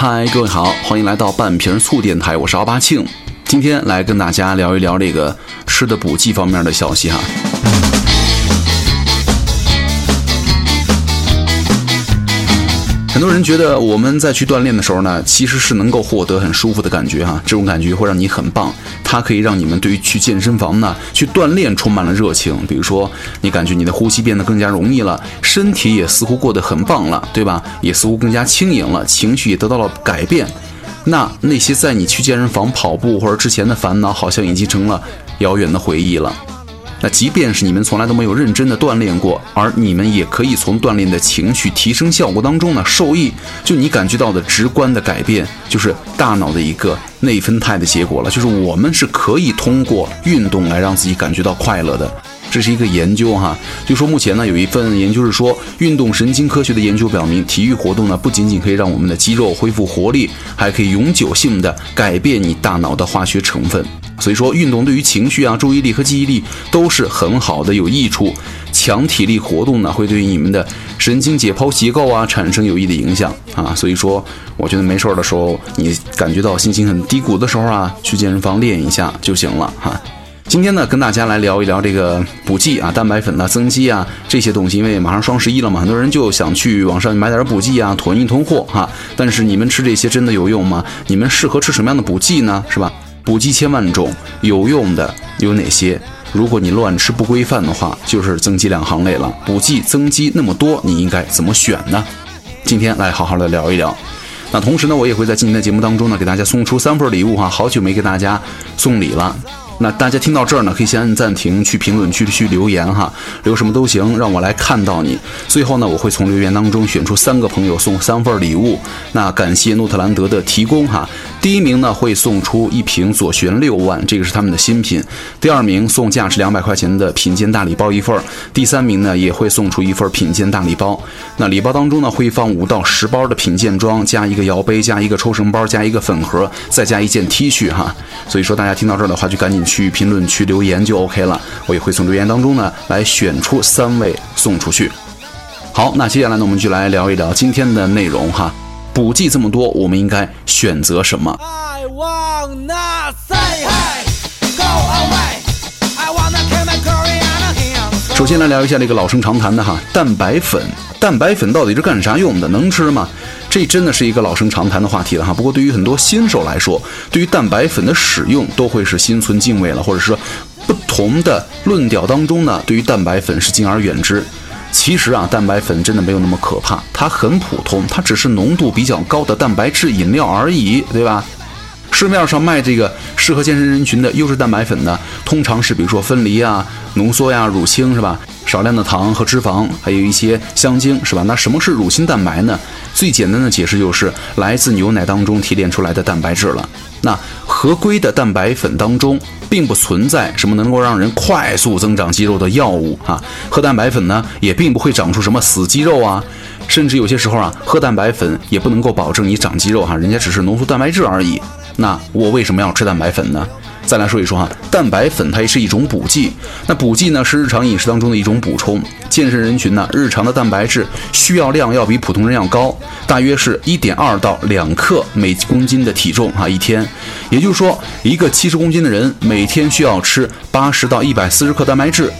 嗨，各位好，欢迎来到半瓶醋电台，我是奥巴庆，今天来跟大家聊一聊这个吃的补剂方面的消息哈。很多人觉得我们在去锻炼的时候呢，其实是能够获得很舒服的感觉哈，这种感觉会让你很棒，它可以让你们对于去健身房呢去锻炼充满了热情。比如说，你感觉你的呼吸变得更加容易了，身体也似乎过得很棒了，对吧？也似乎更加轻盈了，情绪也得到了改变。那那些在你去健身房跑步或者之前的烦恼，好像已经成了遥远的回忆了。那即便是你们从来都没有认真的锻炼过，而你们也可以从锻炼的情绪提升效果当中呢受益。就你感觉到的直观的改变，就是大脑的一个内分态的结果了。就是我们是可以通过运动来让自己感觉到快乐的。这是一个研究哈，就说目前呢有一份研究是说，运动神经科学的研究表明，体育活动呢不仅仅可以让我们的肌肉恢复活力，还可以永久性的改变你大脑的化学成分。所以说，运动对于情绪啊、注意力和记忆力都是很好的，有益处。强体力活动呢，会对你们的神经解剖结构啊产生有益的影响啊。所以说，我觉得没事儿的时候，你感觉到心情很低谷的时候啊，去健身房练一下就行了哈。今天呢，跟大家来聊一聊这个补剂啊、蛋白粉啊、增肌啊这些东西，因为马上双十一了嘛，很多人就想去网上买点补剂啊，囤一囤货哈。但是你们吃这些真的有用吗？你们适合吃什么样的补剂呢？是吧？补剂千万种，有用的有哪些？如果你乱吃不规范的话，就是增肌两行泪了。补剂增肌那么多，你应该怎么选呢？今天来好好的聊一聊。那同时呢，我也会在今天的节目当中呢，给大家送出三份礼物哈。好久没给大家送礼了。那大家听到这儿呢，可以先按暂停，去评论区去留言哈，留什么都行，让我来看到你。最后呢，我会从留言当中选出三个朋友送三份礼物。那感谢诺特兰德的提供哈。第一名呢会送出一瓶左旋六万，这个是他们的新品。第二名送价值两百块钱的品鉴大礼包一份。第三名呢也会送出一份品鉴大礼包。那礼包当中呢会放五到十包的品鉴装，加一个摇杯，加一个抽绳包，加一个粉盒，再加一件 T 恤哈。所以说大家听到这儿的话，就赶紧。去评论区留言就 OK 了，我也会从留言当中呢来选出三位送出去。好，那接下来呢我们就来聊一聊今天的内容哈。补剂这么多，我们应该选择什么？首先来聊一下这个老生常谈的哈，蛋白粉。蛋白粉到底是干啥用的？能吃吗？这真的是一个老生常谈的话题了哈。不过对于很多新手来说，对于蛋白粉的使用都会是心存敬畏了，或者说不同的论调当中呢，对于蛋白粉是敬而远之。其实啊，蛋白粉真的没有那么可怕，它很普通，它只是浓度比较高的蛋白质饮料而已，对吧？市面上卖这个适合健身人群的优质蛋白粉呢，通常是比如说分离啊、浓缩呀、乳清是吧？少量的糖和脂肪，还有一些香精是吧？那什么是乳清蛋白呢？最简单的解释就是来自牛奶当中提炼出来的蛋白质了。那合规的蛋白粉当中，并不存在什么能够让人快速增长肌肉的药物啊。喝蛋白粉呢，也并不会长出什么死肌肉啊。甚至有些时候啊，喝蛋白粉也不能够保证你长肌肉哈，人家只是浓缩蛋白质而已。那我为什么要吃蛋白粉呢？再来说一说哈，蛋白粉它也是一种补剂。那补剂呢是日常饮食当中的一种补充。健身人群呢，日常的蛋白质需要量要比普通人要高，大约是一点二到两克每公斤的体重哈一天。也就是说，一个七十公斤的人每天需要吃八十到一百四十克蛋白质。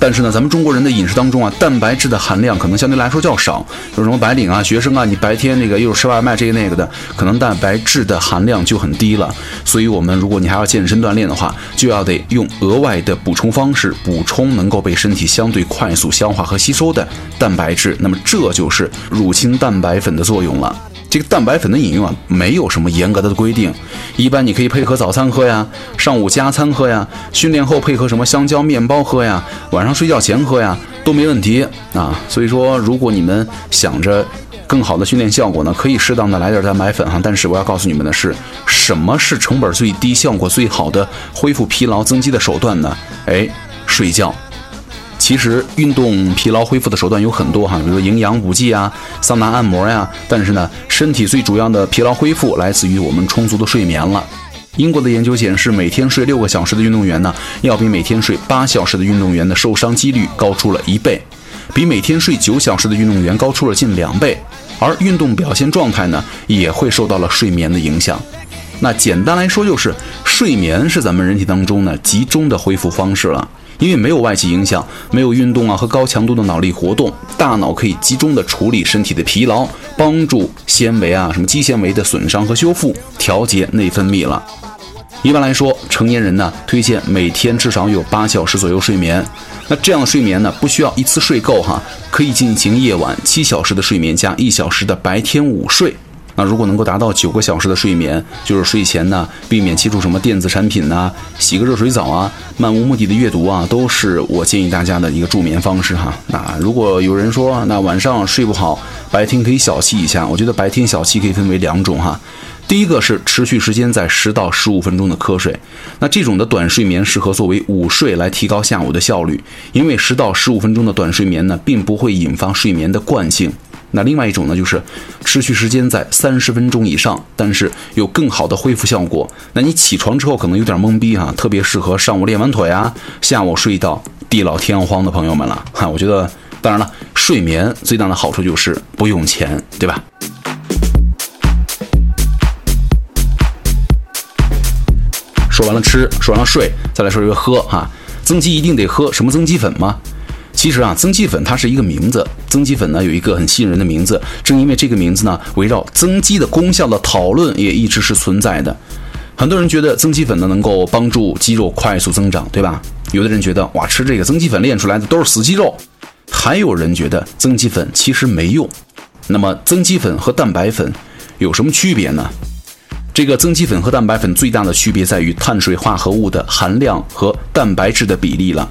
但是呢，咱们中国人的饮食当中啊，蛋白质的含量可能相对来说较少。有什么白领啊、学生啊，你白天那个又是吃外卖这个那个的，可能蛋白质的含量就很低了。所以，我们如果你还要健身锻炼的话，就要得用额外的补充方式补充能够被身体相对快速消化和吸收的蛋白质。那么，这就是乳清蛋白粉的作用了。这个蛋白粉的饮用啊，没有什么严格的规定，一般你可以配合早餐喝呀，上午加餐喝呀，训练后配合什么香蕉面包喝呀，晚上睡觉前喝呀，都没问题啊。所以说，如果你们想着更好的训练效果呢，可以适当的来点蛋白粉哈。但是我要告诉你们的是，什么是成本最低、效果最好的恢复疲劳增肌的手段呢？哎，睡觉。其实运动疲劳恢复的手段有很多哈，比如说营养补剂啊、桑拿按摩呀。但是呢，身体最主要的疲劳恢复来自于我们充足的睡眠了。英国的研究显示，每天睡六个小时的运动员呢，要比每天睡八小时的运动员的受伤几率高出了一倍，比每天睡九小时的运动员高出了近两倍。而运动表现状态呢也会受到了睡眠的影响。那简单来说就是睡眠是咱们人体当中呢集中的恢复方式了。因为没有外界影响，没有运动啊和高强度的脑力活动，大脑可以集中的处理身体的疲劳，帮助纤维啊什么肌纤维的损伤和修复，调节内分泌了。一般来说，成年人呢推荐每天至少有八小时左右睡眠。那这样的睡眠呢不需要一次睡够哈，可以进行夜晚七小时的睡眠加一小时的白天午睡。那如果能够达到九个小时的睡眠，就是睡前呢，避免接触什么电子产品呐，洗个热水澡啊，漫无目的的阅读啊，都是我建议大家的一个助眠方式哈。那如果有人说那晚上睡不好，白天可以小憩一下，我觉得白天小憩可以分为两种哈。第一个是持续时间在十到十五分钟的瞌睡，那这种的短睡眠适合作为午睡来提高下午的效率，因为十到十五分钟的短睡眠呢，并不会引发睡眠的惯性。那另外一种呢，就是持续时间在三十分钟以上，但是有更好的恢复效果。那你起床之后可能有点懵逼哈，特别适合上午练完腿啊，下午睡到地老天荒的朋友们了哈。我觉得，当然了，睡眠最大的好处就是不用钱，对吧？说完了吃，说完了睡，再来说一个喝哈。增肌一定得喝什么增肌粉吗？其实啊，增肌粉它是一个名字。增肌粉呢有一个很吸引人的名字，正因为这个名字呢，围绕增肌的功效的讨论也一直是存在的。很多人觉得增肌粉呢能够帮助肌肉快速增长，对吧？有的人觉得哇，吃这个增肌粉练出来的都是死肌肉。还有人觉得增肌粉其实没用。那么增肌粉和蛋白粉有什么区别呢？这个增肌粉和蛋白粉最大的区别在于碳水化合物的含量和蛋白质的比例了。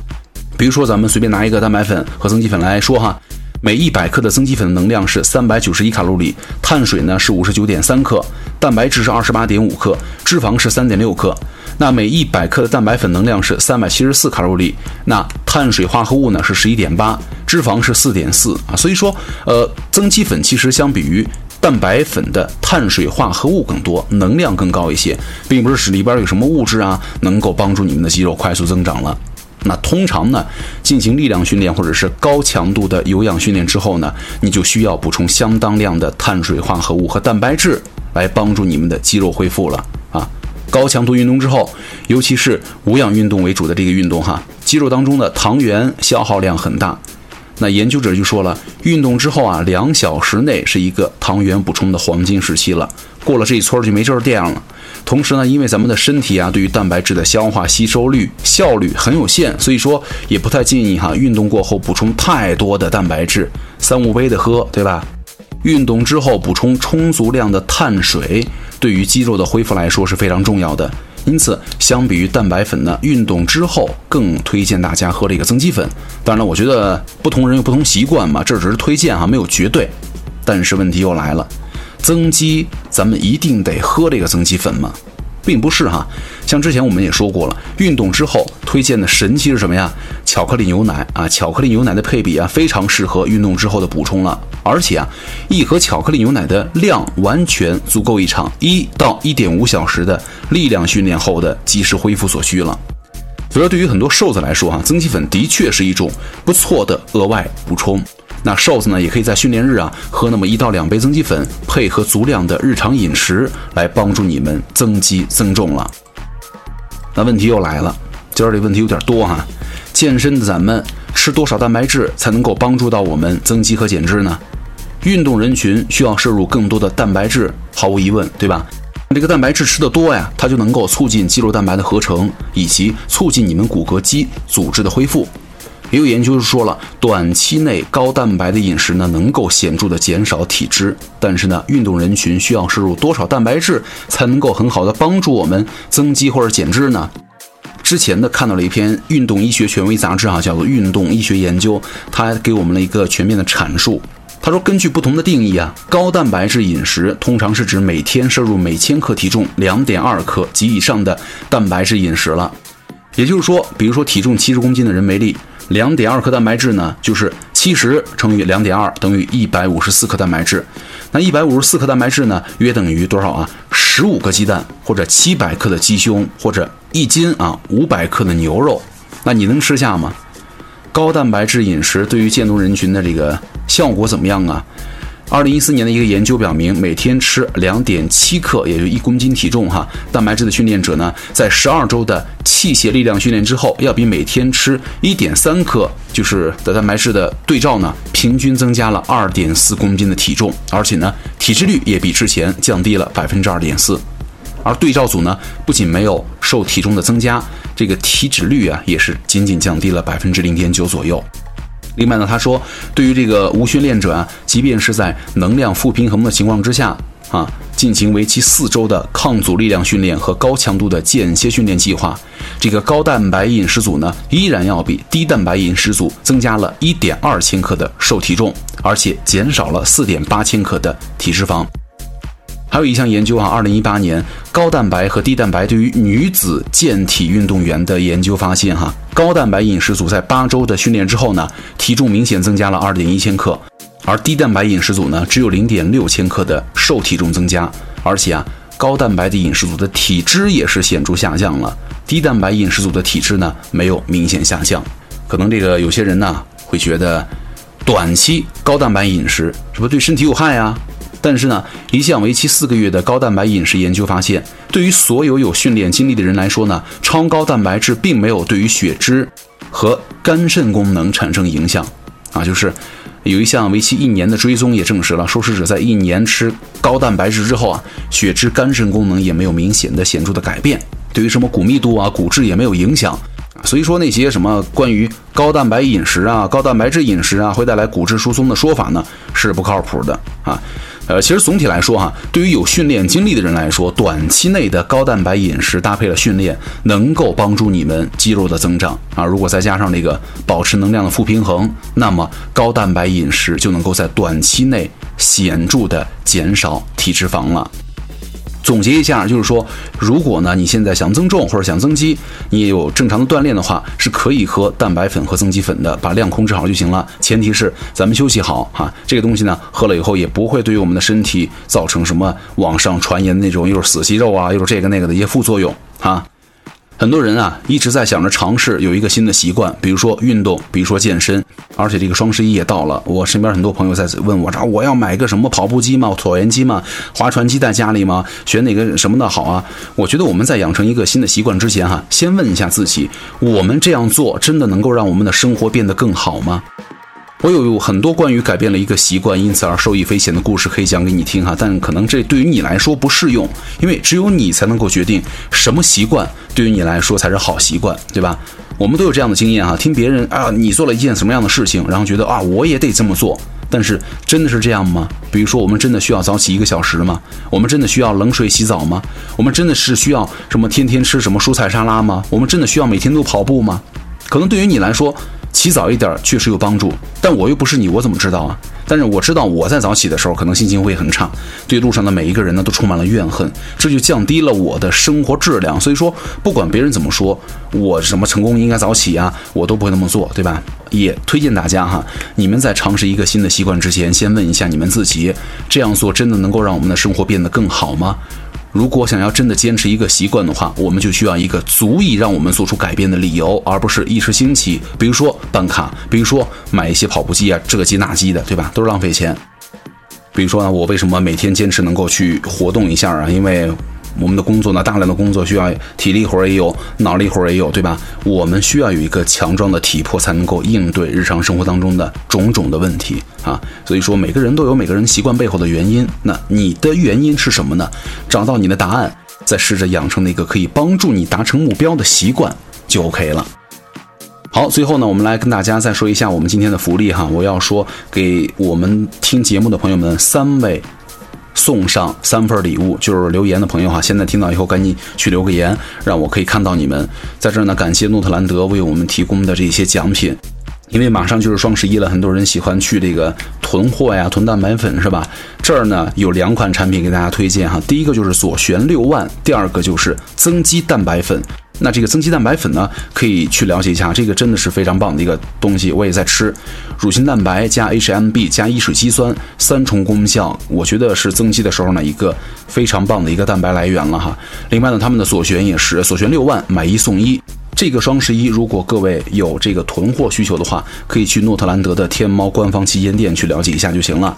比如说，咱们随便拿一个蛋白粉和增肌粉来说哈，每一百克的增肌粉能量是三百九十一卡路里，碳水呢是五十九点三克，蛋白质是二十八点五克，脂肪是三点六克。那每一百克的蛋白粉能量是三百七十四卡路里，那碳水化合物呢是十一点八，脂肪是四点四啊。所以说，呃，增肌粉其实相比于蛋白粉的碳水化合物更多，能量更高一些，并不是使里边有什么物质啊能够帮助你们的肌肉快速增长了。那通常呢，进行力量训练或者是高强度的有氧训练之后呢，你就需要补充相当量的碳水化合物和蛋白质来帮助你们的肌肉恢复了啊。高强度运动之后，尤其是无氧运动为主的这个运动哈，肌肉当中的糖原消耗量很大。那研究者就说了，运动之后啊，两小时内是一个糖原补充的黄金时期了，过了这一村就没这店了。同时呢，因为咱们的身体啊，对于蛋白质的消化吸收率效率很有限，所以说也不太建议哈，运动过后补充太多的蛋白质，三五杯的喝，对吧？运动之后补充充足量的碳水，对于肌肉的恢复来说是非常重要的。因此，相比于蛋白粉呢，运动之后更推荐大家喝这个增肌粉。当然了，我觉得不同人有不同习惯嘛，这只是推荐哈，没有绝对。但是问题又来了。增肌，咱们一定得喝这个增肌粉吗？并不是哈，像之前我们也说过了，运动之后推荐的神器是什么呀？巧克力牛奶啊，巧克力牛奶的配比啊，非常适合运动之后的补充了。而且啊，一盒巧克力牛奶的量完全足够一场一到一点五小时的力量训练后的及时恢复所需了。所以说，对于很多瘦子来说哈，增肌粉的确是一种不错的额外补充。那瘦子呢，也可以在训练日啊喝那么一到两杯增肌粉，配合足量的日常饮食来帮助你们增肌增重了。那问题又来了，今儿这问题有点多哈。健身的咱们吃多少蛋白质才能够帮助到我们增肌和减脂呢？运动人群需要摄入更多的蛋白质，毫无疑问，对吧？这个蛋白质吃的多呀，它就能够促进肌肉蛋白的合成，以及促进你们骨骼肌组织的恢复。也有研究说了，短期内高蛋白的饮食呢，能够显著的减少体脂。但是呢，运动人群需要摄入多少蛋白质才能够很好的帮助我们增肌或者减脂呢？之前呢，看到了一篇运动医学权威杂志啊，叫做《运动医学研究》，它给我们了一个全面的阐述。他说，根据不同的定义啊，高蛋白质饮食通常是指每天摄入每千克体重两点二克及以上的蛋白质饮食了。也就是说，比如说体重七十公斤的人为例。两点二克蛋白质呢，就是七十乘以两点二等于一百五十四克蛋白质。那一百五十四克蛋白质呢，约等于多少啊？十五个鸡蛋，或者七百克的鸡胸，或者一斤啊五百克的牛肉。那你能吃下吗？高蛋白质饮食对于健动人群的这个效果怎么样啊？二零一四年的一个研究表明，每天吃两点七克，也就一公斤体重哈蛋白质的训练者呢，在十二周的器械力量训练之后，要比每天吃一点三克就是的蛋白质的对照呢，平均增加了二点四公斤的体重，而且呢，体脂率也比之前降低了百分之二点四。而对照组呢，不仅没有受体重的增加，这个体脂率啊，也是仅仅降低了百分之零点九左右。另外呢，他说，对于这个无训练者啊，即便是在能量负平衡的情况之下啊，进行为期四周的抗阻力量训练和高强度的间歇训练计划，这个高蛋白饮食组呢，依然要比低蛋白饮食组增加了一点二千克的受体重，而且减少了四点八千克的体脂肪。还有一项研究啊，二零一八年高蛋白和低蛋白对于女子健体运动员的研究发现，哈，高蛋白饮食组在八周的训练之后呢，体重明显增加了二点一千克，而低蛋白饮食组呢，只有零点六千克的瘦体重增加，而且啊，高蛋白的饮食组的体脂也是显著下降了，低蛋白饮食组的体脂呢，没有明显下降。可能这个有些人呢会觉得，短期高蛋白饮食是不是对身体有害啊？但是呢，一项为期四个月的高蛋白饮食研究发现，对于所有有训练经历的人来说呢，超高蛋白质并没有对于血脂和肝肾功能产生影响。啊，就是有一项为期一年的追踪也证实了，受试者在一年吃高蛋白质之后啊，血脂、肝肾功能也没有明显的显著的改变，对于什么骨密度啊、骨质也没有影响。所以说那些什么关于高蛋白饮食啊、高蛋白质饮食啊会带来骨质疏松的说法呢，是不靠谱的啊。呃，其实总体来说哈，对于有训练经历的人来说，短期内的高蛋白饮食搭配了训练，能够帮助你们肌肉的增长啊。如果再加上这个保持能量的负平衡，那么高蛋白饮食就能够在短期内显著的减少体脂肪了。总结一下，就是说，如果呢你现在想增重或者想增肌，你也有正常的锻炼的话，是可以喝蛋白粉和增肌粉的，把量控制好就行了。前提是咱们休息好哈，这个东西呢喝了以后也不会对于我们的身体造成什么网上传言的那种又是死肌肉啊，又是这个那个的一些副作用啊。很多人啊一直在想着尝试有一个新的习惯，比如说运动，比如说健身。而且这个双十一也到了，我身边很多朋友在问我，说我要买个什么跑步机吗？椭圆机吗？划船机在家里吗？选哪个什么的好啊？我觉得我们在养成一个新的习惯之前，哈，先问一下自己，我们这样做真的能够让我们的生活变得更好吗？我有很多关于改变了一个习惯，因此而受益匪浅的故事可以讲给你听哈，但可能这对于你来说不适用，因为只有你才能够决定什么习惯对于你来说才是好习惯，对吧？我们都有这样的经验哈，听别人啊，你做了一件什么样的事情，然后觉得啊，我也得这么做，但是真的是这样吗？比如说，我们真的需要早起一个小时吗？我们真的需要冷水洗澡吗？我们真的是需要什么天天吃什么蔬菜沙拉吗？我们真的需要每天都跑步吗？可能对于你来说。起早一点确实有帮助，但我又不是你，我怎么知道啊？但是我知道我在早起的时候可能心情会很差，对路上的每一个人呢都充满了怨恨，这就降低了我的生活质量。所以说，不管别人怎么说，我什么成功应该早起啊，我都不会那么做，对吧？也推荐大家哈，你们在尝试一个新的习惯之前，先问一下你们自己，这样做真的能够让我们的生活变得更好吗？如果想要真的坚持一个习惯的话，我们就需要一个足以让我们做出改变的理由，而不是一时兴起。比如说办卡，比如说买一些跑步机啊，这机那机的，对吧？都是浪费钱。比如说呢，我为什么每天坚持能够去活动一下啊？因为。我们的工作呢，大量的工作需要体力活也有，脑力活也有，对吧？我们需要有一个强壮的体魄，才能够应对日常生活当中的种种的问题啊。所以说，每个人都有每个人习惯背后的原因。那你的原因是什么呢？找到你的答案，再试着养成那个可以帮助你达成目标的习惯，就 OK 了。好，最后呢，我们来跟大家再说一下我们今天的福利哈。我要说给我们听节目的朋友们三位。送上三份礼物，就是留言的朋友哈，现在听到以后赶紧去留个言，让我可以看到你们在这儿呢。感谢诺特兰德为我们提供的这些奖品，因为马上就是双十一了，很多人喜欢去这个囤货呀，囤蛋白粉是吧？这儿呢有两款产品给大家推荐哈，第一个就是左旋六万，第二个就是增肌蛋白粉。那这个增肌蛋白粉呢，可以去了解一下，这个真的是非常棒的一个东西。我也在吃，乳清蛋白加 HMB 加伊水肌酸三重功效，我觉得是增肌的时候呢一个非常棒的一个蛋白来源了哈。另外呢，他们的左旋也是左旋六万买一送一。这个双十一，如果各位有这个囤货需求的话，可以去诺特兰德的天猫官方旗舰店去了解一下就行了。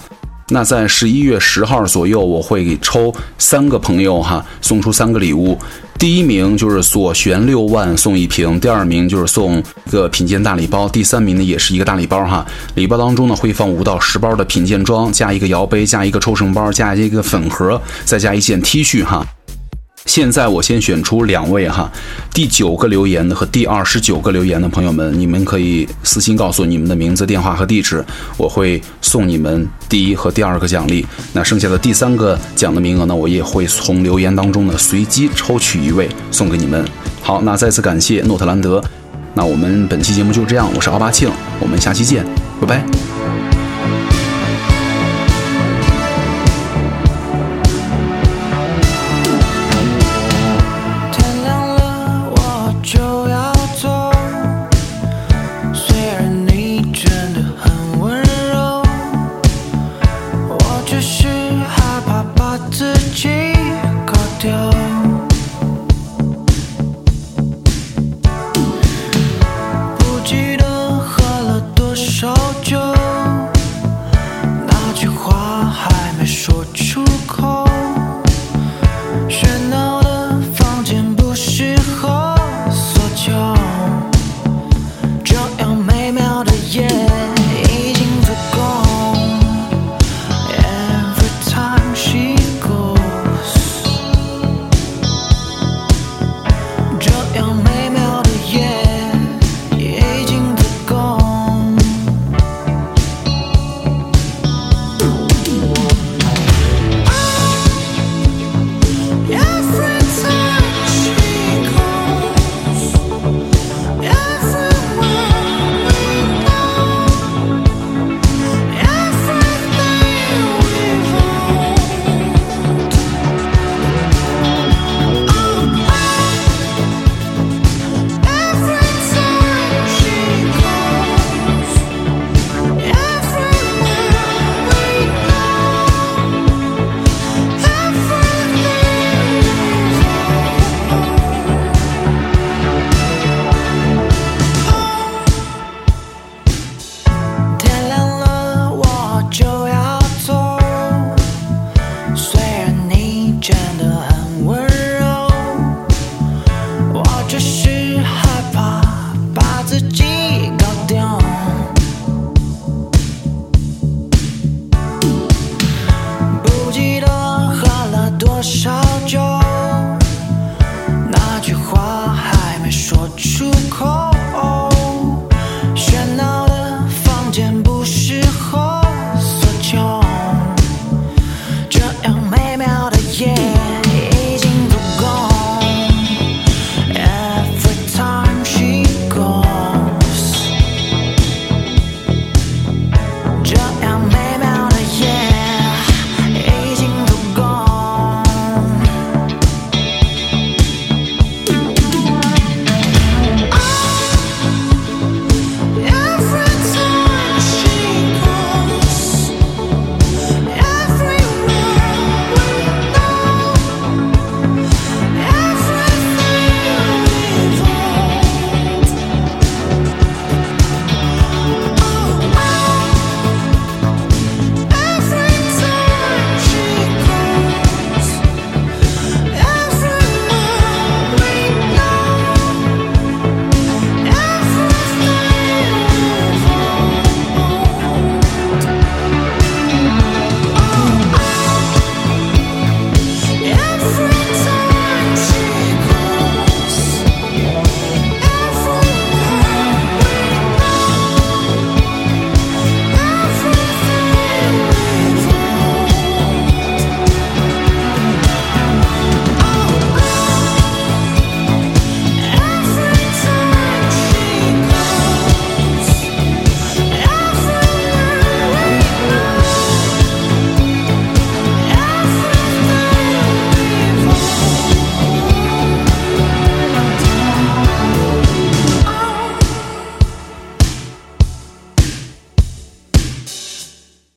那在十一月十号左右，我会抽三个朋友哈，送出三个礼物。第一名就是左旋六万送一瓶，第二名就是送一个品鉴大礼包，第三名呢也是一个大礼包哈。礼包当中呢会放五到十包的品鉴装，加一个摇杯，加一个抽绳包，加一个粉盒，再加一件 T 恤哈。现在我先选出两位哈，第九个留言的和第二十九个留言的朋友们，你们可以私信告诉你们的名字、电话和地址，我会送你们第一和第二个奖励。那剩下的第三个奖的名额呢，我也会从留言当中呢随机抽取一位送给你们。好，那再次感谢诺特兰德。那我们本期节目就这样，我是奥巴庆，我们下期见，拜拜。phone call